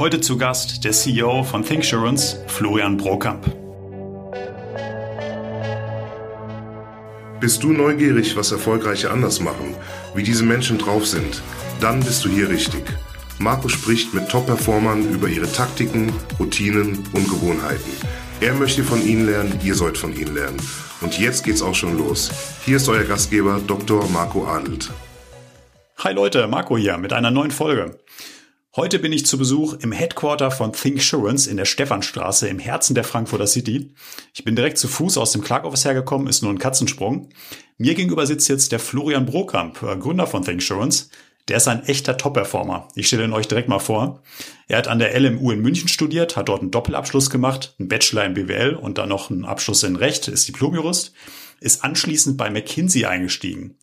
Heute zu Gast der CEO von ThinkSurance, Florian Brokamp. Bist du neugierig, was Erfolgreiche anders machen, wie diese Menschen drauf sind? Dann bist du hier richtig. Marco spricht mit Top-Performern über ihre Taktiken, Routinen und Gewohnheiten. Er möchte von ihnen lernen, ihr sollt von ihnen lernen. Und jetzt geht's auch schon los. Hier ist euer Gastgeber Dr. Marco Adelt. Hi Leute, Marco hier mit einer neuen Folge. Heute bin ich zu Besuch im Headquarter von ThinkSurance in der Stephanstraße im Herzen der Frankfurter City. Ich bin direkt zu Fuß aus dem Clark Office hergekommen, ist nur ein Katzensprung. Mir gegenüber sitzt jetzt der Florian Brokamp, äh, Gründer von ThinkSurance. Der ist ein echter Top-Performer. Ich stelle ihn euch direkt mal vor. Er hat an der LMU in München studiert, hat dort einen Doppelabschluss gemacht, einen Bachelor in BWL und dann noch einen Abschluss in Recht, ist Diplomjurist, ist anschließend bei McKinsey eingestiegen.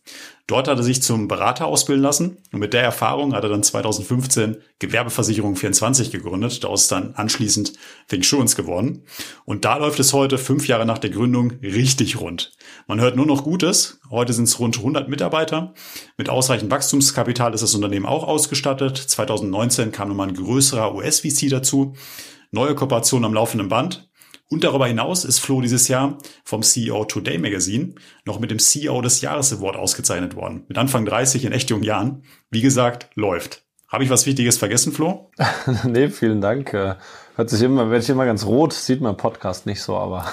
Dort hat er sich zum Berater ausbilden lassen und mit der Erfahrung hat er dann 2015 Gewerbeversicherung 24 gegründet. Daraus ist dann anschließend ThinkSurance geworden. Und da läuft es heute, fünf Jahre nach der Gründung, richtig rund. Man hört nur noch Gutes. Heute sind es rund 100 Mitarbeiter. Mit ausreichend Wachstumskapital ist das Unternehmen auch ausgestattet. 2019 kam nochmal ein größerer US-VC dazu. Neue Kooperation am laufenden Band. Und darüber hinaus ist Flo dieses Jahr vom CEO Today Magazine noch mit dem CEO des Jahres Award ausgezeichnet worden. Mit Anfang 30 in echt jungen Jahren. Wie gesagt, läuft. Habe ich was Wichtiges vergessen, Flo? nee, vielen Dank. Äh, hört sich immer, werde ich immer ganz rot, sieht im Podcast nicht so, aber.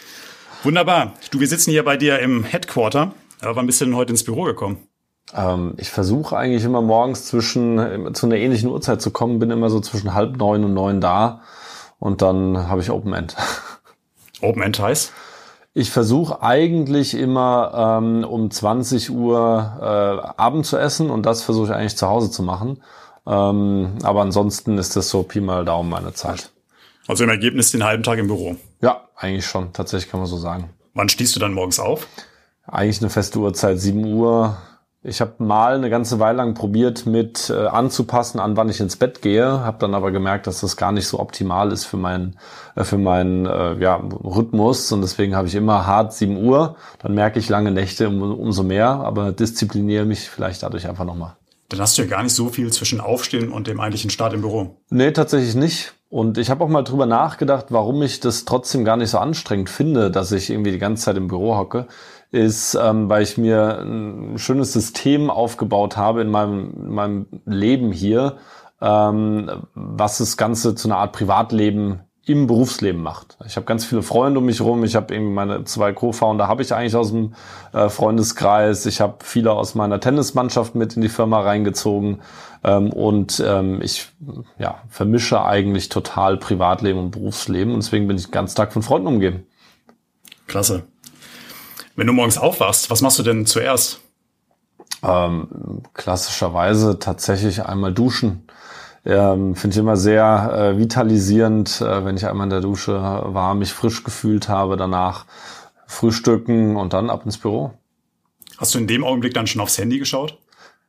Wunderbar. Du, wir sitzen hier bei dir im Headquarter. Aber wann bist du denn heute ins Büro gekommen? Ähm, ich versuche eigentlich immer morgens zwischen, zu einer ähnlichen Uhrzeit zu kommen, bin immer so zwischen halb neun und neun da und dann habe ich Open End. Open End heißt? Ich versuche eigentlich immer ähm, um 20 Uhr äh, Abend zu essen und das versuche ich eigentlich zu Hause zu machen. Ähm, aber ansonsten ist das so Pi mal Daumen meine Zeit. Also im Ergebnis den halben Tag im Büro? Ja, eigentlich schon. Tatsächlich kann man so sagen. Wann stehst du dann morgens auf? Eigentlich eine feste Uhrzeit, 7 Uhr. Ich habe mal eine ganze Weile lang probiert, mit äh, anzupassen, an wann ich ins Bett gehe, habe dann aber gemerkt, dass das gar nicht so optimal ist für meinen äh, für meinen äh, ja, Rhythmus und deswegen habe ich immer hart 7 Uhr. Dann merke ich lange Nächte um, umso mehr, aber diszipliniere mich vielleicht dadurch einfach nochmal. Dann hast du ja gar nicht so viel zwischen Aufstehen und dem eigentlichen Start im Büro. Nee, tatsächlich nicht. Und ich habe auch mal drüber nachgedacht, warum ich das trotzdem gar nicht so anstrengend finde, dass ich irgendwie die ganze Zeit im Büro hocke ist, ähm, weil ich mir ein schönes System aufgebaut habe in meinem, in meinem Leben hier, ähm, was das Ganze zu einer Art Privatleben im Berufsleben macht. Ich habe ganz viele Freunde um mich rum. Ich habe eben meine zwei Co-Founder habe ich eigentlich aus dem äh, Freundeskreis. Ich habe viele aus meiner Tennismannschaft mit in die Firma reingezogen ähm, und ähm, ich ja, vermische eigentlich total Privatleben und Berufsleben und deswegen bin ich ganz Tag von Freunden umgeben. Klasse. Wenn du morgens aufwachst, was machst du denn zuerst? Ähm, klassischerweise tatsächlich einmal duschen. Ähm, Finde ich immer sehr äh, vitalisierend, äh, wenn ich einmal in der Dusche war, mich frisch gefühlt habe, danach frühstücken und dann ab ins Büro. Hast du in dem Augenblick dann schon aufs Handy geschaut?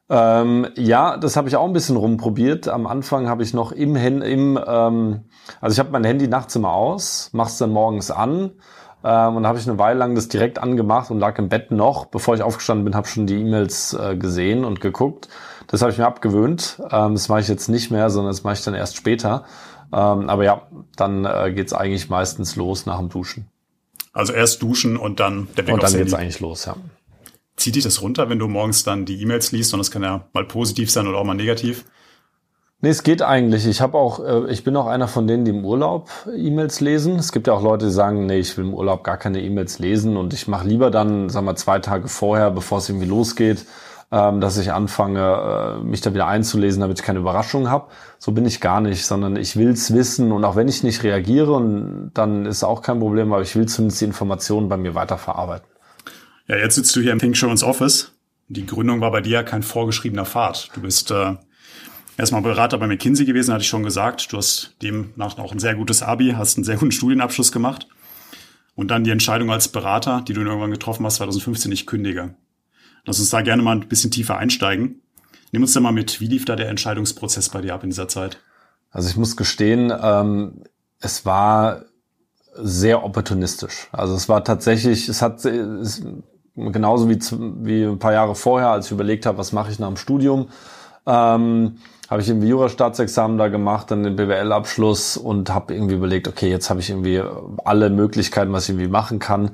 Ähm, ja, das habe ich auch ein bisschen rumprobiert. Am Anfang habe ich noch im, im ähm, also ich habe mein Handy nachts immer aus, mach's dann morgens an ähm, und da habe ich eine Weile lang das direkt angemacht und lag im Bett noch. Bevor ich aufgestanden bin, habe schon die E-Mails äh, gesehen und geguckt. Das habe ich mir abgewöhnt. Ähm, das mache ich jetzt nicht mehr, sondern das mache ich dann erst später. Ähm, aber ja, dann äh, geht's eigentlich meistens los nach dem Duschen. Also erst duschen und dann der Blick Und dann geht's eigentlich los, ja. Zieht dich das runter, wenn du morgens dann die E-Mails liest und das kann ja mal positiv sein oder auch mal negativ? Nee, es geht eigentlich. Ich habe auch, äh, ich bin auch einer von denen, die im Urlaub E-Mails lesen. Es gibt ja auch Leute, die sagen, nee, ich will im Urlaub gar keine E-Mails lesen und ich mache lieber dann, sagen wir, zwei Tage vorher, bevor es irgendwie losgeht, ähm, dass ich anfange, äh, mich da wieder einzulesen, damit ich keine Überraschungen habe. So bin ich gar nicht, sondern ich will's wissen und auch wenn ich nicht reagiere, dann ist auch kein Problem, aber ich will zumindest die Informationen bei mir weiterverarbeiten. Ja, jetzt sitzt du hier im Think Show Office. Die Gründung war bei dir ja kein vorgeschriebener Pfad. Du bist äh, erstmal Berater bei McKinsey gewesen, hatte ich schon gesagt. Du hast demnach auch ein sehr gutes Abi, hast einen sehr guten Studienabschluss gemacht. Und dann die Entscheidung als Berater, die du irgendwann getroffen hast, 2015, ich kündige. Lass uns da gerne mal ein bisschen tiefer einsteigen. Nimm uns da mal mit, wie lief da der Entscheidungsprozess bei dir ab in dieser Zeit? Also ich muss gestehen, ähm, es war sehr opportunistisch. Also es war tatsächlich, es hat es, genauso wie, wie ein paar Jahre vorher, als ich überlegt habe, was mache ich nach dem Studium, Ähm, habe ich irgendwie Jura-Staatsexamen da gemacht, dann den BWL-Abschluss und habe irgendwie überlegt, okay, jetzt habe ich irgendwie alle Möglichkeiten, was ich irgendwie machen kann.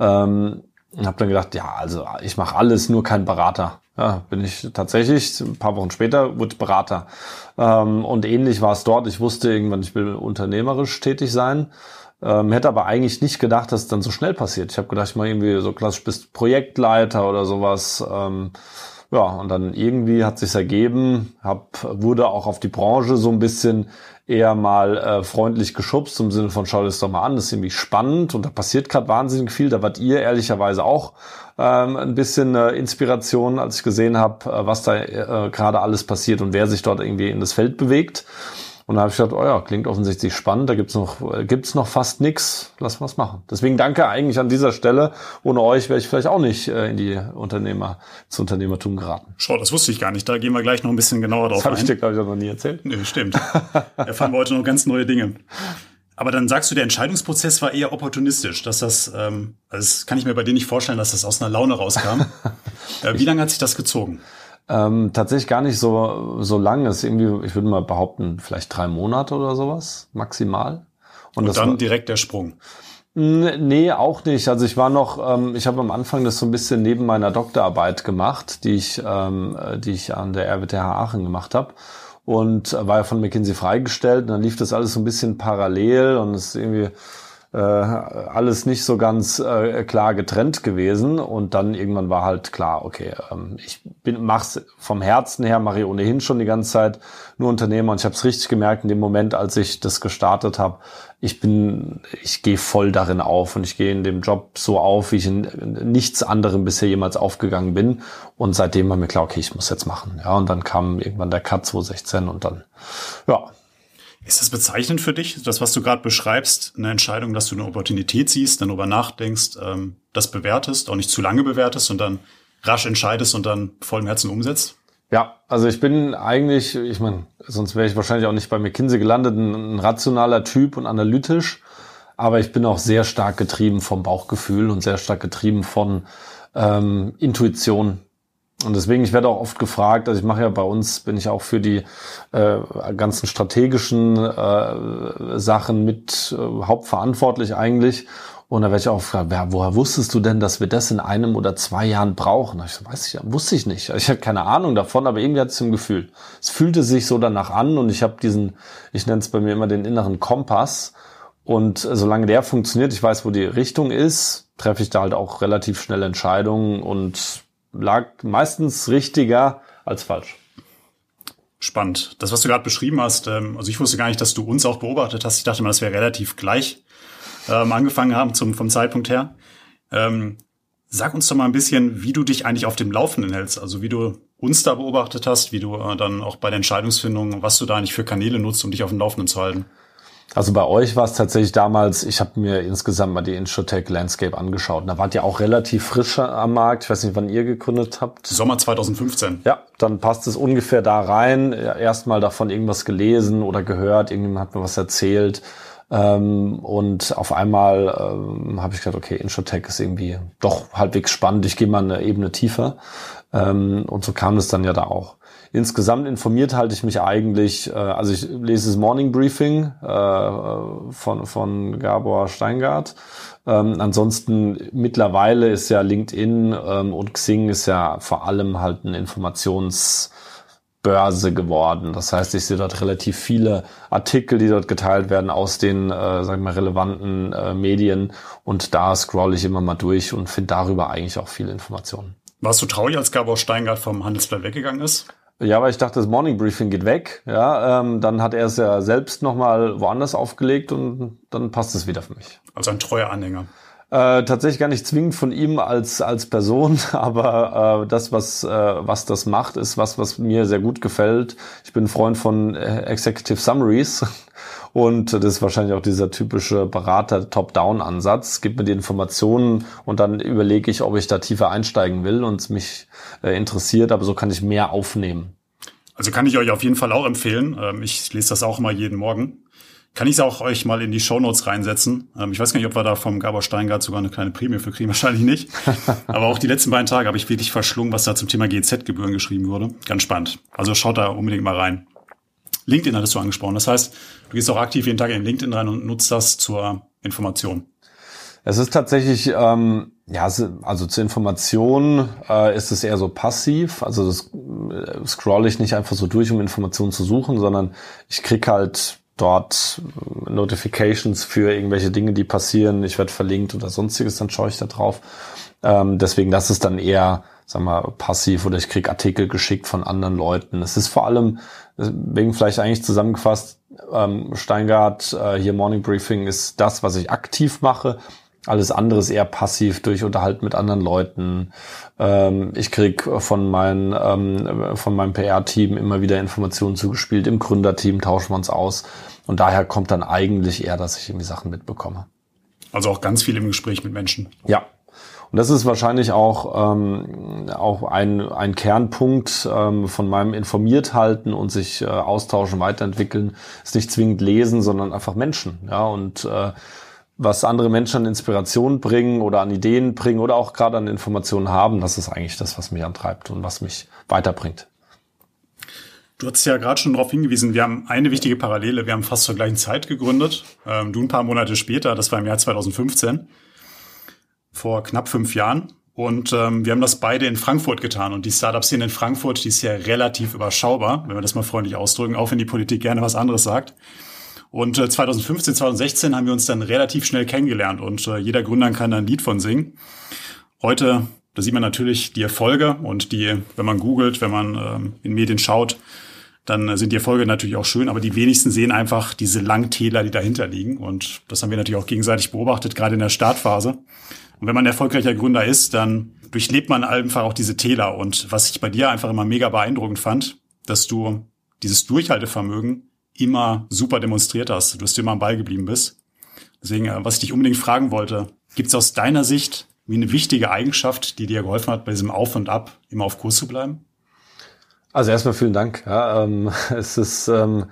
Ähm, und habe dann gedacht, ja, also ich mache alles, nur kein Berater. Ja, bin ich tatsächlich, ein paar Wochen später wurde Berater. Ähm, und ähnlich war es dort. Ich wusste irgendwann, ich will unternehmerisch tätig sein. Ähm, hätte aber eigentlich nicht gedacht, dass es dann so schnell passiert. Ich habe gedacht, ich mache irgendwie so klassisch bist Projektleiter oder sowas. Ähm, ja, und dann irgendwie hat sich's ergeben, hab, wurde auch auf die Branche so ein bisschen eher mal äh, freundlich geschubst, im Sinne von schau das doch mal an, das ist irgendwie spannend und da passiert gerade wahnsinnig viel. Da wart ihr ehrlicherweise auch ähm, ein bisschen äh, Inspiration, als ich gesehen habe, äh, was da äh, gerade alles passiert und wer sich dort irgendwie in das Feld bewegt. Und da habe ich gedacht, oh ja, klingt offensichtlich spannend, da gibt's noch, äh, gibt's noch fast nix, lass was machen. Deswegen danke eigentlich an dieser Stelle. Ohne euch wäre ich vielleicht auch nicht äh, in die Unternehmer, zu Unternehmertum geraten. Schau, das wusste ich gar nicht. Da gehen wir gleich noch ein bisschen genauer drauf das habe ich dir, glaube ich, noch nie erzählt. Nee, stimmt. Erfahren wir heute noch ganz neue Dinge. Aber dann sagst du, der Entscheidungsprozess war eher opportunistisch, dass das, ähm, also das kann ich mir bei dir nicht vorstellen, dass das aus einer Laune rauskam. äh, wie lange hat sich das gezogen? Ähm, tatsächlich gar nicht so, so lang. Das ist irgendwie, ich würde mal behaupten, vielleicht drei Monate oder sowas, maximal. Und, Und dann war, direkt der Sprung. Nee, auch nicht. Also ich war noch, ähm, ich habe am Anfang das so ein bisschen neben meiner Doktorarbeit gemacht, die ich, ähm, die ich an der RWTH Aachen gemacht habe. Und war ja von McKinsey freigestellt. Und dann lief das alles so ein bisschen parallel und es ist irgendwie äh, alles nicht so ganz äh, klar getrennt gewesen. Und dann irgendwann war halt klar, okay, ähm, ich bin mach's vom Herzen her, mache ich ohnehin schon die ganze Zeit nur Unternehmer. Und ich habe es richtig gemerkt in dem Moment, als ich das gestartet habe, ich bin, ich gehe voll darin auf und ich gehe in dem Job so auf, wie ich in nichts anderem bisher jemals aufgegangen bin. Und seitdem war mir klar, okay, ich muss jetzt machen, ja und dann kam irgendwann der Cut 2016 und dann, ja, ist das bezeichnend für dich, das, was du gerade beschreibst, eine Entscheidung, dass du eine Opportunität siehst, dann darüber nachdenkst, ähm, das bewertest, auch nicht zu lange bewertest und dann rasch entscheidest und dann vollem Herzen umsetzt? Ja, also ich bin eigentlich, ich meine, sonst wäre ich wahrscheinlich auch nicht bei McKinsey gelandet, ein, ein rationaler Typ und analytisch, aber ich bin auch sehr stark getrieben vom Bauchgefühl und sehr stark getrieben von ähm, Intuition. Und deswegen, ich werde auch oft gefragt, also ich mache ja bei uns, bin ich auch für die äh, ganzen strategischen äh, Sachen mit äh, hauptverantwortlich eigentlich. Und da werde ich auch gefragt, ja, woher wusstest du denn, dass wir das in einem oder zwei Jahren brauchen? Ich so, weiß ich, wusste ich nicht. Ich hatte keine Ahnung davon, aber irgendwie hatte ich ein Gefühl. Es fühlte sich so danach an und ich habe diesen, ich nenne es bei mir immer den inneren Kompass. Und solange der funktioniert, ich weiß, wo die Richtung ist, treffe ich da halt auch relativ schnell Entscheidungen und lag meistens richtiger als falsch. Spannend. Das, was du gerade beschrieben hast, ähm, also ich wusste gar nicht, dass du uns auch beobachtet hast. Ich dachte mal, das wäre relativ gleich ähm, angefangen haben zum, vom Zeitpunkt her. Ähm, sag uns doch mal ein bisschen, wie du dich eigentlich auf dem Laufenden hältst. Also wie du uns da beobachtet hast, wie du äh, dann auch bei der Entscheidungsfindung, was du da eigentlich für Kanäle nutzt, um dich auf dem Laufenden zu halten. Also bei euch war es tatsächlich damals, ich habe mir insgesamt mal die Introtech Landscape angeschaut. Da wart ihr auch relativ frisch am Markt. Ich weiß nicht, wann ihr gegründet habt. Sommer 2015. Ja, dann passt es ungefähr da rein. Erstmal davon irgendwas gelesen oder gehört, irgendjemand hat mir was erzählt. Ähm, und auf einmal ähm, habe ich gedacht, okay, Introtech ist irgendwie doch halbwegs spannend. Ich gehe mal eine Ebene tiefer. Ähm, und so kam es dann ja da auch. Insgesamt informiert halte ich mich eigentlich, äh, also ich lese das Morning Briefing äh, von, von Gabor Steingart. Ähm, ansonsten mittlerweile ist ja LinkedIn ähm, und Xing ist ja vor allem halt ein Informationsbörse geworden. Das heißt, ich sehe dort relativ viele Artikel, die dort geteilt werden aus den, äh, sagen wir, relevanten äh, Medien. Und da scroll ich immer mal durch und finde darüber eigentlich auch viele Informationen. Warst du traurig, als Gabor Steingart vom Handelsblatt weggegangen ist? Ja, weil ich dachte, das Morning Briefing geht weg. Ja, ähm, dann hat er es ja selbst nochmal woanders aufgelegt und dann passt es wieder für mich. Also ein treuer Anhänger. Äh, tatsächlich gar nicht zwingend von ihm als als Person, aber äh, das, was äh, was das macht, ist was, was mir sehr gut gefällt. Ich bin Freund von äh, Executive Summaries und das ist wahrscheinlich auch dieser typische Berater-Top-Down-Ansatz. Gib mir die Informationen und dann überlege ich, ob ich da tiefer einsteigen will und es mich äh, interessiert, aber so kann ich mehr aufnehmen. Also kann ich euch auf jeden Fall auch empfehlen. Ähm, ich lese das auch immer jeden Morgen. kann ich es auch euch mal in die Shownotes reinsetzen. Ähm, ich weiß gar nicht, ob wir da vom Gabor Steingart sogar eine kleine Prämie für kriegen, wahrscheinlich nicht. Aber auch die letzten beiden Tage habe ich wirklich verschlungen, was da zum Thema GZ-Gebühren geschrieben wurde. Ganz spannend. Also schaut da unbedingt mal rein. LinkedIn hattest du angesprochen. Das heißt, du gehst auch aktiv jeden Tag in LinkedIn rein und nutzt das zur Information. Es ist tatsächlich, ähm, ja, also zur Information äh, ist es eher so passiv. Also das äh, scroll ich nicht einfach so durch, um Informationen zu suchen, sondern ich krieg halt dort Notifications für irgendwelche Dinge, die passieren. Ich werde verlinkt oder sonstiges, dann schaue ich da drauf. Ähm, deswegen, das ist dann eher, sag mal, passiv oder ich krieg Artikel geschickt von anderen Leuten. Es ist vor allem, wegen vielleicht eigentlich zusammengefasst, ähm, Steingart, äh, hier Morning Briefing ist das, was ich aktiv mache. Alles andere ist eher passiv durch Unterhalten mit anderen Leuten. Ähm, ich krieg von, mein, ähm, von meinem PR-Team immer wieder Informationen zugespielt. Im Gründerteam tauschen wir uns aus. Und daher kommt dann eigentlich eher, dass ich irgendwie Sachen mitbekomme. Also auch ganz viel im Gespräch mit Menschen. Ja. Und das ist wahrscheinlich auch, ähm, auch ein, ein Kernpunkt ähm, von meinem Informierthalten und sich äh, austauschen, weiterentwickeln, ist nicht zwingend lesen, sondern einfach Menschen. Ja, und äh, was andere Menschen an Inspiration bringen oder an Ideen bringen oder auch gerade an Informationen haben, das ist eigentlich das, was mich antreibt und was mich weiterbringt. Du hast ja gerade schon darauf hingewiesen, wir haben eine wichtige Parallele. Wir haben fast zur gleichen Zeit gegründet. Ähm, du ein paar Monate später, das war im Jahr 2015, vor knapp fünf Jahren. Und ähm, wir haben das beide in Frankfurt getan. Und die Startup-Szene in Frankfurt, die ist ja relativ überschaubar, wenn wir das mal freundlich ausdrücken, auch wenn die Politik gerne was anderes sagt. Und äh, 2015, 2016 haben wir uns dann relativ schnell kennengelernt und äh, jeder Gründer kann da ein Lied von singen. Heute, da sieht man natürlich die Erfolge und die, wenn man googelt, wenn man ähm, in Medien schaut, dann sind die Erfolge natürlich auch schön, aber die wenigsten sehen einfach diese Langtäler, die dahinter liegen. Und das haben wir natürlich auch gegenseitig beobachtet, gerade in der Startphase. Und wenn man erfolgreicher Gründer ist, dann durchlebt man einfach auch diese Täler. Und was ich bei dir einfach immer mega beeindruckend fand, dass du dieses Durchhaltevermögen immer super demonstriert hast, dass du immer am Ball geblieben bist. Deswegen, äh, was ich dich unbedingt fragen wollte, gibt es aus deiner Sicht wie eine wichtige Eigenschaft, die dir geholfen hat, bei diesem Auf und Ab immer auf Kurs zu bleiben? Also erstmal vielen Dank. Ja, ähm, es ist ähm,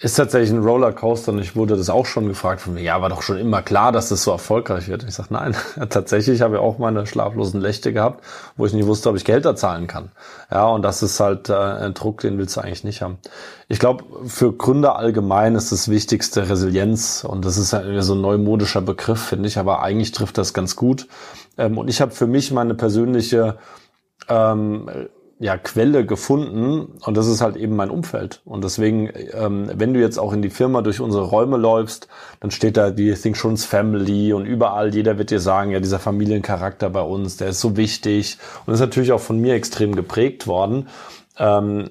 ist tatsächlich ein Rollercoaster und ich wurde das auch schon gefragt von mir, ja, war doch schon immer klar, dass das so erfolgreich wird. ich sage, nein, tatsächlich habe ich auch meine schlaflosen Nächte gehabt, wo ich nicht wusste, ob ich Geld zahlen kann. Ja, und das ist halt äh, ein Druck, den willst du eigentlich nicht haben. Ich glaube, für Gründer allgemein ist das Wichtigste Resilienz und das ist ja so ein neumodischer Begriff, finde ich, aber eigentlich trifft das ganz gut. Ähm, und ich habe für mich meine persönliche ähm, ja, Quelle gefunden und das ist halt eben mein Umfeld. Und deswegen, ähm, wenn du jetzt auch in die Firma durch unsere Räume läufst, dann steht da die Think Schunz Family und überall jeder wird dir sagen, ja, dieser Familiencharakter bei uns, der ist so wichtig und ist natürlich auch von mir extrem geprägt worden. Ähm,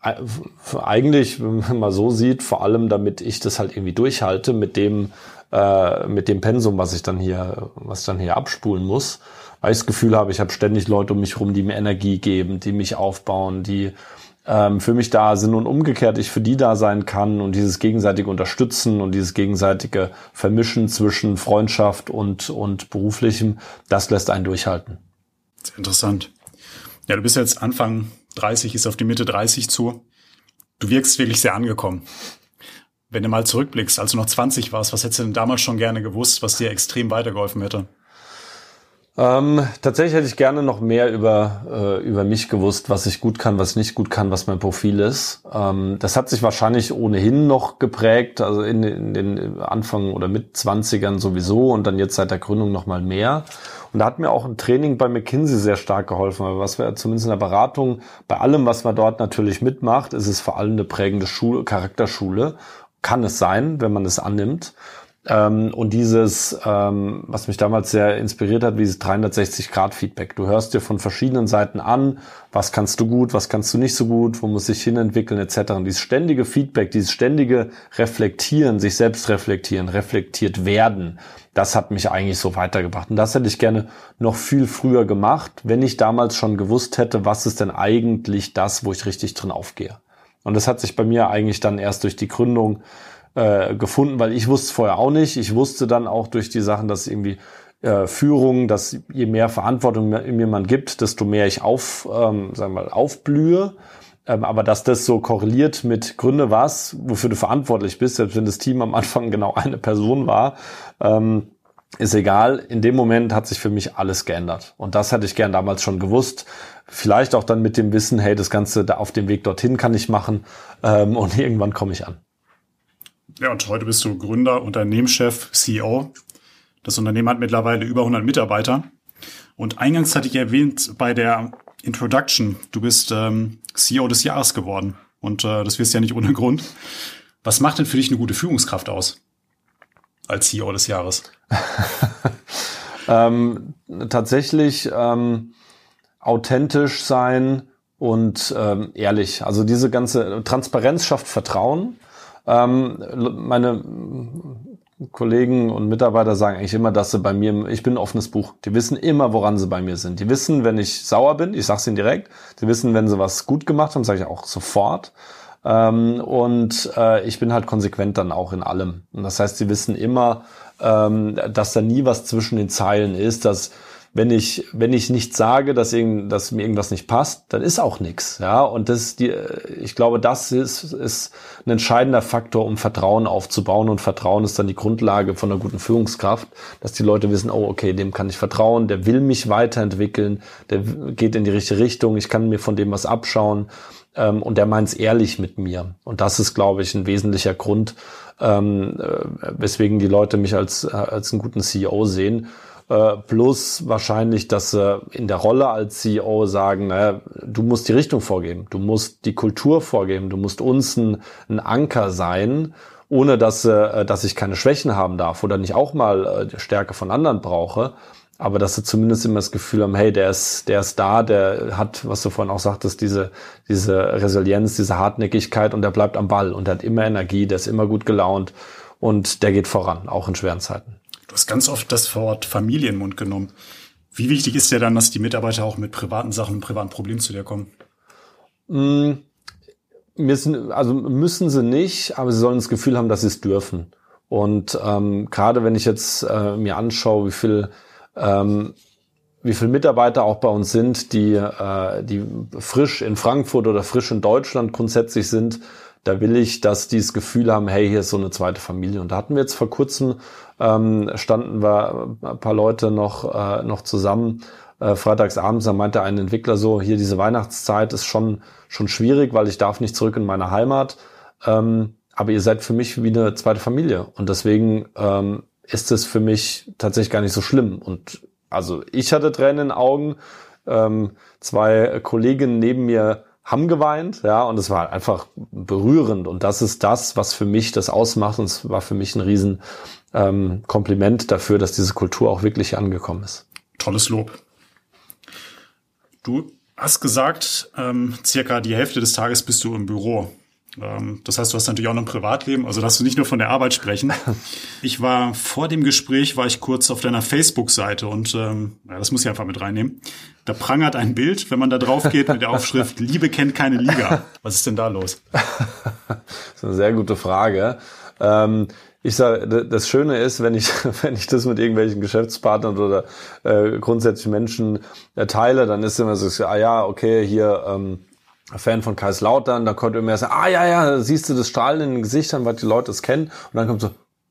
eigentlich, wenn man mal so sieht, vor allem damit ich das halt irgendwie durchhalte mit dem, äh, mit dem Pensum, was ich dann hier, was ich dann hier abspulen muss weil ich das Gefühl habe, ich habe ständig Leute um mich rum, die mir Energie geben, die mich aufbauen, die ähm, für mich da sind und umgekehrt ich für die da sein kann und dieses gegenseitige Unterstützen und dieses gegenseitige Vermischen zwischen Freundschaft und, und beruflichem, das lässt einen durchhalten. Sehr interessant. Ja, du bist jetzt Anfang 30, ist auf die Mitte 30 zu. Du wirkst wirklich sehr angekommen. Wenn du mal zurückblickst, als du noch 20 warst, was hättest du denn damals schon gerne gewusst, was dir extrem weitergeholfen hätte? Ähm, tatsächlich hätte ich gerne noch mehr über, äh, über mich gewusst, was ich gut kann, was ich nicht gut kann, was mein Profil ist. Ähm, das hat sich wahrscheinlich ohnehin noch geprägt, also in, in den Anfang oder mit 20ern sowieso und dann jetzt seit der Gründung noch mal mehr. Und da hat mir auch ein Training bei McKinsey sehr stark geholfen, weil was wir zumindest in der Beratung, bei allem, was man dort natürlich mitmacht, ist es vor allem eine prägende Schule, Charakterschule. Kann es sein, wenn man es annimmt. Ähm, und dieses, ähm, was mich damals sehr inspiriert hat, dieses 360-Grad-Feedback. Du hörst dir von verschiedenen Seiten an, was kannst du gut, was kannst du nicht so gut, wo muss sich hinentwickeln, etc. Und dieses ständige Feedback, dieses ständige Reflektieren, sich selbst reflektieren, reflektiert werden, das hat mich eigentlich so weitergebracht. Und das hätte ich gerne noch viel früher gemacht, wenn ich damals schon gewusst hätte, was ist denn eigentlich das, wo ich richtig drin aufgehe. Und das hat sich bei mir eigentlich dann erst durch die Gründung äh, gefunden, weil ich wusste es vorher auch nicht. Ich wusste dann auch durch die Sachen, dass irgendwie äh, Führung, dass je mehr Verantwortung in mir man gibt, desto mehr ich auf, ähm, sagen wir mal, aufblühe. Ähm, aber dass das so korreliert mit Gründe was, wofür du verantwortlich bist, selbst wenn das Team am Anfang genau eine Person war, ähm, ist egal. In dem Moment hat sich für mich alles geändert. Und das hätte ich gern damals schon gewusst. Vielleicht auch dann mit dem Wissen, hey, das Ganze da auf dem Weg dorthin kann ich machen ähm, und irgendwann komme ich an. Ja, und heute bist du Gründer, Unternehmenschef, CEO. Das Unternehmen hat mittlerweile über 100 Mitarbeiter. Und eingangs hatte ich erwähnt bei der Introduction, du bist ähm, CEO des Jahres geworden. Und äh, das wirst ja nicht ohne Grund. Was macht denn für dich eine gute Führungskraft aus? Als CEO des Jahres? ähm, tatsächlich ähm, authentisch sein und ähm, ehrlich. Also diese ganze Transparenz schafft Vertrauen. Ähm, meine Kollegen und Mitarbeiter sagen eigentlich immer, dass sie bei mir, ich bin ein offenes Buch. Die wissen immer, woran sie bei mir sind. Die wissen, wenn ich sauer bin, ich sag's ihnen direkt. Die wissen, wenn sie was gut gemacht haben, sage ich auch sofort. Ähm, und äh, ich bin halt konsequent dann auch in allem. Und das heißt, sie wissen immer, ähm, dass da nie was zwischen den Zeilen ist, dass wenn ich, wenn ich nicht sage, dass, irgend, dass mir irgendwas nicht passt, dann ist auch nichts. Ja, und das die, ich glaube, das ist, ist ein entscheidender Faktor, um Vertrauen aufzubauen. Und Vertrauen ist dann die Grundlage von einer guten Führungskraft, dass die Leute wissen, oh, okay, dem kann ich vertrauen, der will mich weiterentwickeln, der geht in die richtige Richtung, ich kann mir von dem was abschauen. Ähm, und der meint es ehrlich mit mir. Und das ist, glaube ich, ein wesentlicher Grund, ähm, äh, weswegen die Leute mich als, äh, als einen guten CEO sehen. Äh, plus wahrscheinlich, dass sie in der Rolle als CEO sagen, naja, du musst die Richtung vorgeben, du musst die Kultur vorgeben, du musst uns ein, ein Anker sein, ohne dass, äh, dass ich keine Schwächen haben darf oder nicht auch mal äh, Stärke von anderen brauche. Aber dass sie zumindest immer das Gefühl haben, hey, der ist, der ist da, der hat, was du vorhin auch sagtest, diese, diese Resilienz, diese Hartnäckigkeit und der bleibt am Ball und der hat immer Energie, der ist immer gut gelaunt und der geht voran, auch in schweren Zeiten. Du hast ganz oft das Wort Familie in den Mund genommen. Wie wichtig ist dir dann, dass die Mitarbeiter auch mit privaten Sachen und privaten Problemen zu dir kommen? Mm, müssen, also müssen sie nicht, aber sie sollen das Gefühl haben, dass sie es dürfen. Und ähm, gerade wenn ich jetzt äh, mir anschaue, wie viel ähm, wie viele Mitarbeiter auch bei uns sind, die, äh, die frisch in Frankfurt oder frisch in Deutschland grundsätzlich sind, da will ich, dass die das Gefühl haben, hey, hier ist so eine zweite Familie. Und da hatten wir jetzt vor kurzem, ähm, standen wir ein paar Leute noch, äh, noch zusammen, äh, freitags abends, da meinte ein Entwickler so, hier diese Weihnachtszeit ist schon, schon schwierig, weil ich darf nicht zurück in meine Heimat. Ähm, aber ihr seid für mich wie eine zweite Familie. Und deswegen ähm, ist es für mich tatsächlich gar nicht so schlimm. Und also ich hatte Tränen in den Augen. Ähm, zwei Kolleginnen neben mir haben geweint, ja, und es war einfach berührend. Und das ist das, was für mich das ausmacht. Und es war für mich ein riesen ähm, Kompliment dafür, dass diese Kultur auch wirklich angekommen ist. Tolles Lob. Du hast gesagt, ähm, circa die Hälfte des Tages bist du im Büro. Ähm, das heißt, du hast natürlich auch noch ein Privatleben, also darfst du nicht nur von der Arbeit sprechen. Ich war vor dem Gespräch, war ich kurz auf deiner Facebook-Seite und ähm, ja, das muss ich einfach mit reinnehmen. Da prangert ein Bild, wenn man da drauf geht mit der Aufschrift Liebe kennt keine Liga. Was ist denn da los? das ist eine sehr gute Frage. Ähm, ich sage, das Schöne ist, wenn ich, wenn ich das mit irgendwelchen Geschäftspartnern oder äh, grundsätzlich Menschen äh, teile, dann ist immer so, ah ja, okay, hier ähm, Fan von Kaiserslautern, da konnte immer sagen, ah ja, ja, siehst du das Strahlen in den Gesichtern, weil die Leute es kennen. Und dann kommt so,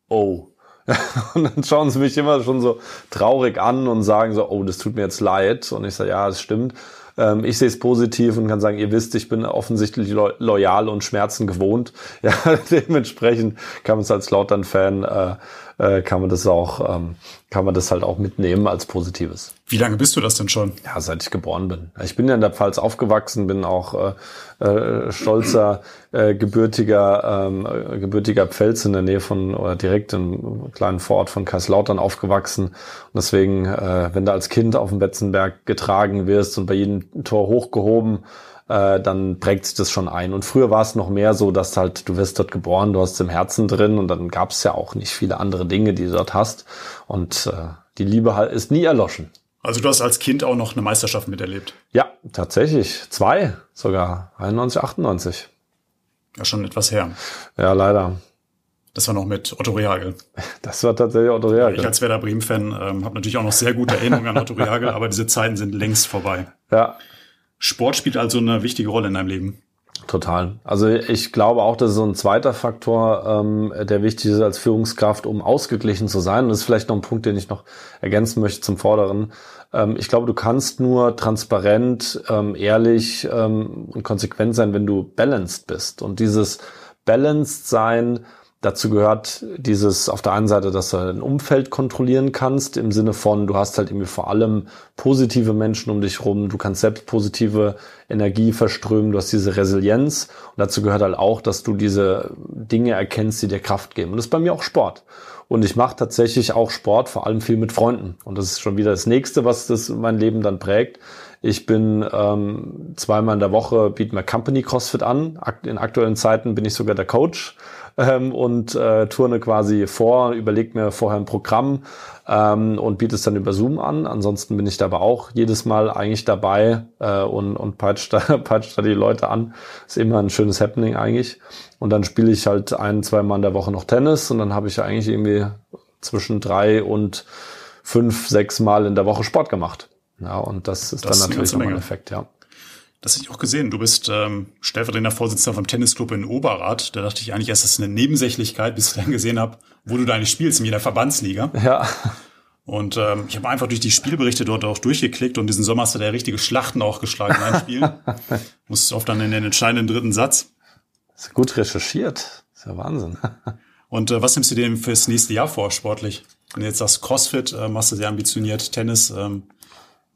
oh. und dann schauen sie mich immer schon so traurig an und sagen so, oh, das tut mir jetzt leid. Und ich sage, ja, das stimmt. Ähm, ich sehe es positiv und kann sagen, ihr wisst, ich bin offensichtlich lo loyal und Schmerzen gewohnt. Ja, dementsprechend kann man es als Lautern-Fan, äh, äh, kann man das auch, ähm, kann man das halt auch mitnehmen als Positives. Wie lange bist du das denn schon? Ja, seit ich geboren bin. Ich bin ja in der Pfalz aufgewachsen, bin auch äh, äh, stolzer äh, gebürtiger ähm, äh, gebürtiger Pfälz in der Nähe von oder direkt im kleinen Vorort von Kaiserslautern aufgewachsen. Und deswegen, äh, wenn du als Kind auf dem Betzenberg getragen wirst und bei jedem Tor hochgehoben, äh, dann prägt sich das schon ein. Und früher war es noch mehr so, dass halt du wirst dort geboren, du hast im Herzen drin und dann gab es ja auch nicht viele andere Dinge, die du dort hast. Und äh, die Liebe ist nie erloschen. Also du hast als Kind auch noch eine Meisterschaft miterlebt? Ja, tatsächlich. Zwei sogar. 91, 98. Ja, schon etwas her. Ja, leider. Das war noch mit Otto Reagel. Das war tatsächlich Otto Reagel. Ich als Werder Bremen-Fan ähm, habe natürlich auch noch sehr gute Erinnerungen an Otto Reagel, aber diese Zeiten sind längst vorbei. Ja. Sport spielt also eine wichtige Rolle in deinem Leben. Total. Also ich glaube auch, dass so ein zweiter Faktor, ähm, der wichtig ist als Führungskraft, um ausgeglichen zu sein. Und das ist vielleicht noch ein Punkt, den ich noch ergänzen möchte zum Vorderen. Ähm, ich glaube, du kannst nur transparent, ähm, ehrlich ähm, und konsequent sein, wenn du balanced bist. Und dieses balanced sein Dazu gehört dieses auf der einen Seite, dass du ein Umfeld kontrollieren kannst, im Sinne von, du hast halt irgendwie vor allem positive Menschen um dich rum, du kannst selbst positive Energie verströmen, du hast diese Resilienz. Und dazu gehört halt auch, dass du diese Dinge erkennst, die dir Kraft geben. Und das ist bei mir auch Sport. Und ich mache tatsächlich auch Sport, vor allem viel mit Freunden. Und das ist schon wieder das Nächste, was das mein Leben dann prägt. Ich bin ähm, zweimal in der Woche, biete mir Company CrossFit an. In aktuellen Zeiten bin ich sogar der Coach ähm, und äh, turne quasi vor, überlege mir vorher ein Programm ähm, und biete es dann über Zoom an. Ansonsten bin ich dabei auch jedes Mal eigentlich dabei äh, und, und peitscht, da, peitscht da die Leute an. Ist immer ein schönes Happening eigentlich. Und dann spiele ich halt ein, zwei Mal in der Woche noch Tennis und dann habe ich eigentlich irgendwie zwischen drei und fünf, sechs Mal in der Woche Sport gemacht. Ja, und das ist das dann natürlich nochmal ein Effekt, ja. Das hätte ich auch gesehen. Du bist ähm, stellvertretender Vorsitzender vom Tennisclub in Oberrad. Da dachte ich eigentlich erst, das ist eine Nebensächlichkeit, bis ich dann gesehen habe, wo du da eigentlich spielst, in jeder Verbandsliga. Ja. Und ähm, ich habe einfach durch die Spielberichte dort auch durchgeklickt und diesen Sommer hast du da richtige Schlachten auch geschlagen in einem Spiel. Musst oft dann in den entscheidenden dritten Satz. Das ist gut recherchiert. Das ist ja Wahnsinn. und äh, was nimmst du dir denn fürs nächste Jahr vor, sportlich? Wenn du jetzt sagst Crossfit, äh, machst du sehr ambitioniert, Tennis, ähm,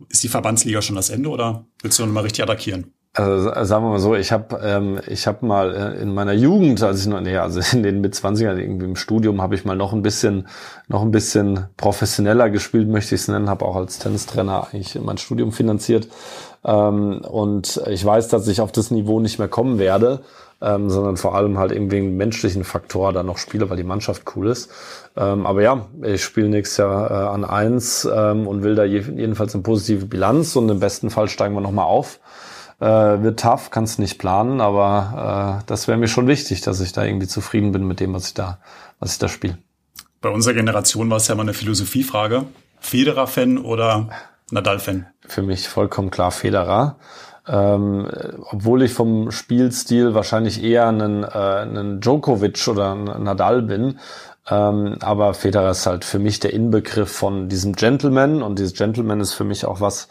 ist die Verbandsliga schon das Ende oder willst du noch mal richtig attackieren? Also sagen wir mal so, ich habe ähm, ich habe mal äh, in meiner Jugend, als ich noch nee, also in den mit 20ern irgendwie im Studium habe ich mal noch ein bisschen noch ein bisschen professioneller gespielt, möchte ich es nennen, habe auch als Tennistrainer eigentlich mein Studium finanziert ähm, und ich weiß, dass ich auf das Niveau nicht mehr kommen werde ähm, sondern vor allem halt irgendwie einen menschlichen Faktor da noch spiele, weil die Mannschaft cool ist. Ähm, aber ja, ich spiele nächstes Jahr äh, an eins ähm, und will da je, jedenfalls eine positive Bilanz und im besten Fall steigen wir nochmal auf. Äh, wird tough, kannst nicht planen, aber äh, das wäre mir schon wichtig, dass ich da irgendwie zufrieden bin mit dem, was ich da, was ich da spiele. Bei unserer Generation war es ja mal eine Philosophiefrage. Federer-Fan oder Nadal-Fan? Für mich vollkommen klar Federer. Ähm, obwohl ich vom Spielstil wahrscheinlich eher einen, äh, einen Djokovic oder einen Nadal bin. Ähm, aber Federer ist halt für mich der Inbegriff von diesem Gentleman und dieses Gentleman ist für mich auch was,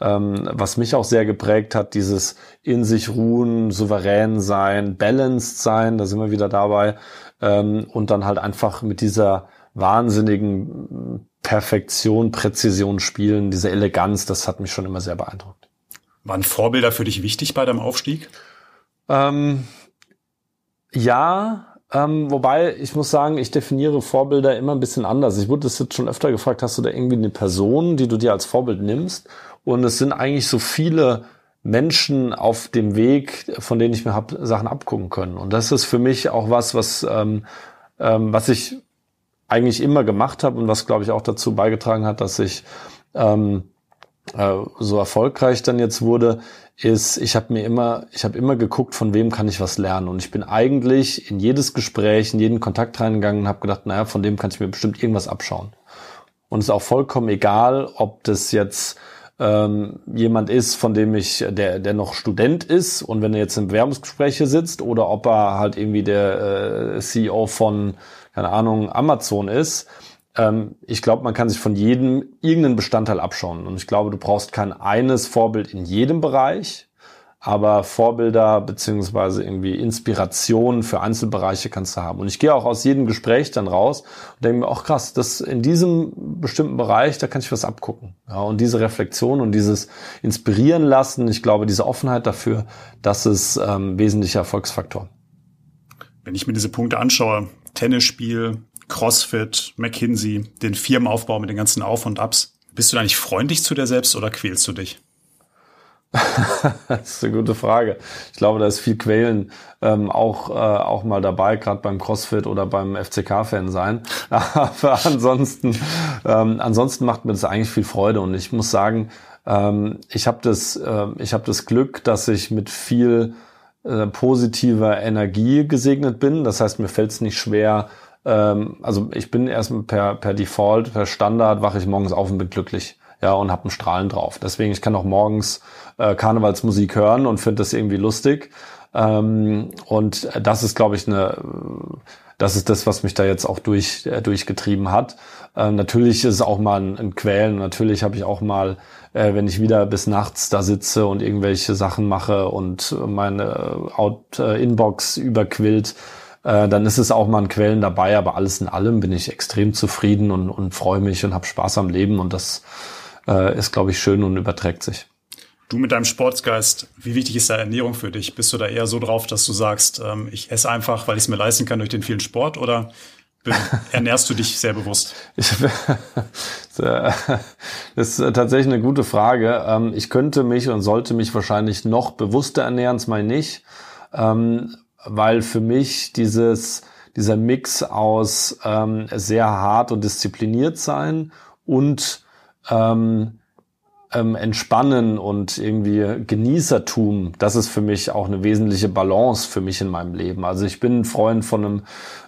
ähm, was mich auch sehr geprägt hat, dieses in sich ruhen, souverän sein, balanced sein, da sind wir wieder dabei ähm, und dann halt einfach mit dieser wahnsinnigen Perfektion, Präzision spielen, diese Eleganz, das hat mich schon immer sehr beeindruckt. Waren Vorbilder für dich wichtig bei deinem Aufstieg? Ähm, ja, ähm, wobei ich muss sagen, ich definiere Vorbilder immer ein bisschen anders. Ich wurde das jetzt schon öfter gefragt, hast du da irgendwie eine Person, die du dir als Vorbild nimmst? Und es sind eigentlich so viele Menschen auf dem Weg, von denen ich mir hab Sachen abgucken können. Und das ist für mich auch was, was, ähm, ähm, was ich eigentlich immer gemacht habe und was, glaube ich, auch dazu beigetragen hat, dass ich ähm, äh, so erfolgreich dann jetzt wurde, ist, ich habe mir immer, ich habe immer geguckt, von wem kann ich was lernen. Und ich bin eigentlich in jedes Gespräch, in jeden Kontakt reingegangen und habe gedacht, naja, von dem kann ich mir bestimmt irgendwas abschauen. Und es ist auch vollkommen egal, ob das jetzt ähm, jemand ist, von dem ich, der, der noch Student ist und wenn er jetzt im Bewerbungsgespräch sitzt oder ob er halt irgendwie der äh, CEO von, keine Ahnung, Amazon ist ich glaube, man kann sich von jedem irgendeinen Bestandteil abschauen. Und ich glaube, du brauchst kein eines Vorbild in jedem Bereich, aber Vorbilder beziehungsweise irgendwie Inspiration für Einzelbereiche kannst du haben. Und ich gehe auch aus jedem Gespräch dann raus und denke mir, auch krass, das in diesem bestimmten Bereich, da kann ich was abgucken. Ja, und diese Reflexion und dieses Inspirieren lassen, ich glaube, diese Offenheit dafür, das ist ähm, wesentlicher Erfolgsfaktor. Wenn ich mir diese Punkte anschaue, Tennisspiel, CrossFit, McKinsey, den Firmenaufbau mit den ganzen Auf und Abs. Bist du da nicht freundlich zu dir selbst oder quälst du dich? das ist eine gute Frage. Ich glaube, da ist viel Quälen ähm, auch, äh, auch mal dabei, gerade beim CrossFit oder beim FCK-Fan sein. Aber ansonsten, ähm, ansonsten macht mir das eigentlich viel Freude. Und ich muss sagen, ähm, ich habe das, äh, ich hab das Glück, dass ich mit viel äh, positiver Energie gesegnet bin. Das heißt, mir fällt es nicht schwer, ähm, also ich bin erst per, per Default, per Standard, wache ich morgens auf und bin glücklich. Ja, und habe einen Strahlen drauf. Deswegen, ich kann auch morgens äh, Karnevalsmusik hören und finde das irgendwie lustig. Ähm, und das ist, glaube ich, eine, das ist das, was mich da jetzt auch durch, äh, durchgetrieben hat. Äh, natürlich ist es auch mal ein, ein Quälen. Natürlich habe ich auch mal, äh, wenn ich wieder bis nachts da sitze und irgendwelche Sachen mache und meine äh, Inbox überquillt, äh, dann ist es auch mal ein Quellen dabei. Aber alles in allem bin ich extrem zufrieden und, und freue mich und habe Spaß am Leben. Und das äh, ist, glaube ich, schön und überträgt sich. Du mit deinem Sportsgeist, wie wichtig ist da Ernährung für dich? Bist du da eher so drauf, dass du sagst, ähm, ich esse einfach, weil ich es mir leisten kann durch den vielen Sport oder ernährst du dich sehr bewusst? Ich, das ist tatsächlich eine gute Frage. Ähm, ich könnte mich und sollte mich wahrscheinlich noch bewusster ernähren, meine ich, ähm, weil für mich dieses, dieser Mix aus ähm, sehr hart und diszipliniert sein und ähm, ähm, Entspannen und irgendwie Genießertum, das ist für mich auch eine wesentliche Balance für mich in meinem Leben. Also ich bin ein Freund von einem,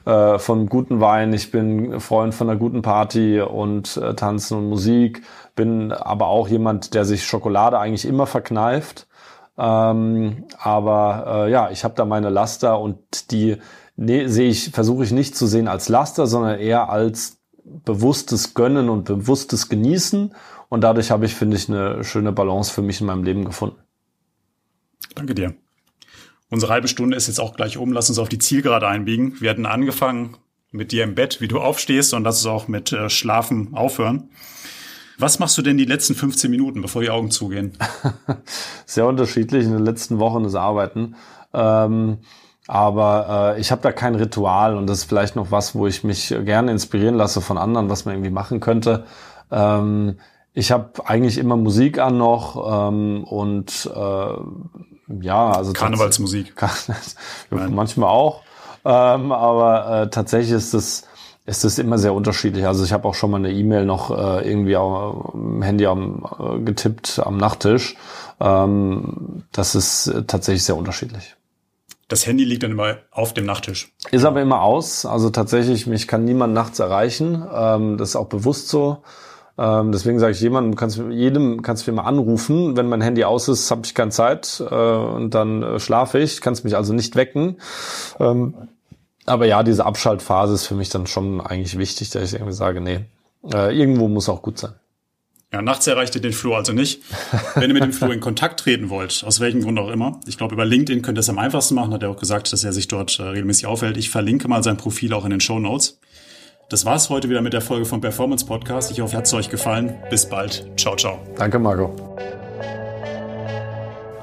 äh, von einem guten Wein, ich bin Freund von einer guten Party und äh, Tanzen und Musik, bin aber auch jemand, der sich Schokolade eigentlich immer verkneift. Ähm, aber äh, ja, ich habe da meine Laster und die nee, sehe ich, versuche ich nicht zu sehen als Laster, sondern eher als bewusstes Gönnen und bewusstes Genießen und dadurch habe ich, finde ich, eine schöne Balance für mich in meinem Leben gefunden. Danke dir. Unsere halbe Stunde ist jetzt auch gleich um. Lass uns auf die Zielgerade einbiegen. Wir hatten angefangen mit dir im Bett, wie du aufstehst und lass uns auch mit äh, Schlafen aufhören. Was machst du denn die letzten 15 Minuten, bevor die Augen zugehen? Sehr unterschiedlich. In den letzten Wochen das Arbeiten. Ähm, aber äh, ich habe da kein Ritual und das ist vielleicht noch was, wo ich mich gerne inspirieren lasse von anderen, was man irgendwie machen könnte. Ähm, ich habe eigentlich immer Musik an noch ähm, und äh, ja, also Karnevalsmusik. manchmal auch, ähm, aber äh, tatsächlich ist es ist es immer sehr unterschiedlich. Also ich habe auch schon mal eine E-Mail noch äh, irgendwie am Handy am, äh, getippt am Nachttisch. Ähm, das ist tatsächlich sehr unterschiedlich. Das Handy liegt dann immer auf dem Nachttisch. Ist aber immer aus. Also tatsächlich, mich kann niemand nachts erreichen. Ähm, das ist auch bewusst so. Ähm, deswegen sage ich jemandem, kannst, jedem kannst du mir mal anrufen. Wenn mein Handy aus ist, habe ich keine Zeit äh, und dann äh, schlafe ich. Kannst mich also nicht wecken. Ähm, aber ja, diese Abschaltphase ist für mich dann schon eigentlich wichtig, dass ich irgendwie sage, nee, äh, irgendwo muss auch gut sein. Ja, nachts erreicht ihr den Flo also nicht. Wenn ihr mit dem Flo in Kontakt treten wollt, aus welchem Grund auch immer, ich glaube, über LinkedIn könnt ihr es am einfachsten machen, hat er auch gesagt, dass er sich dort äh, regelmäßig aufhält. Ich verlinke mal sein Profil auch in den Show Notes. Das war's heute wieder mit der Folge vom Performance Podcast. Ich hoffe, hat es euch gefallen. Bis bald. Ciao, ciao. Danke, Marco.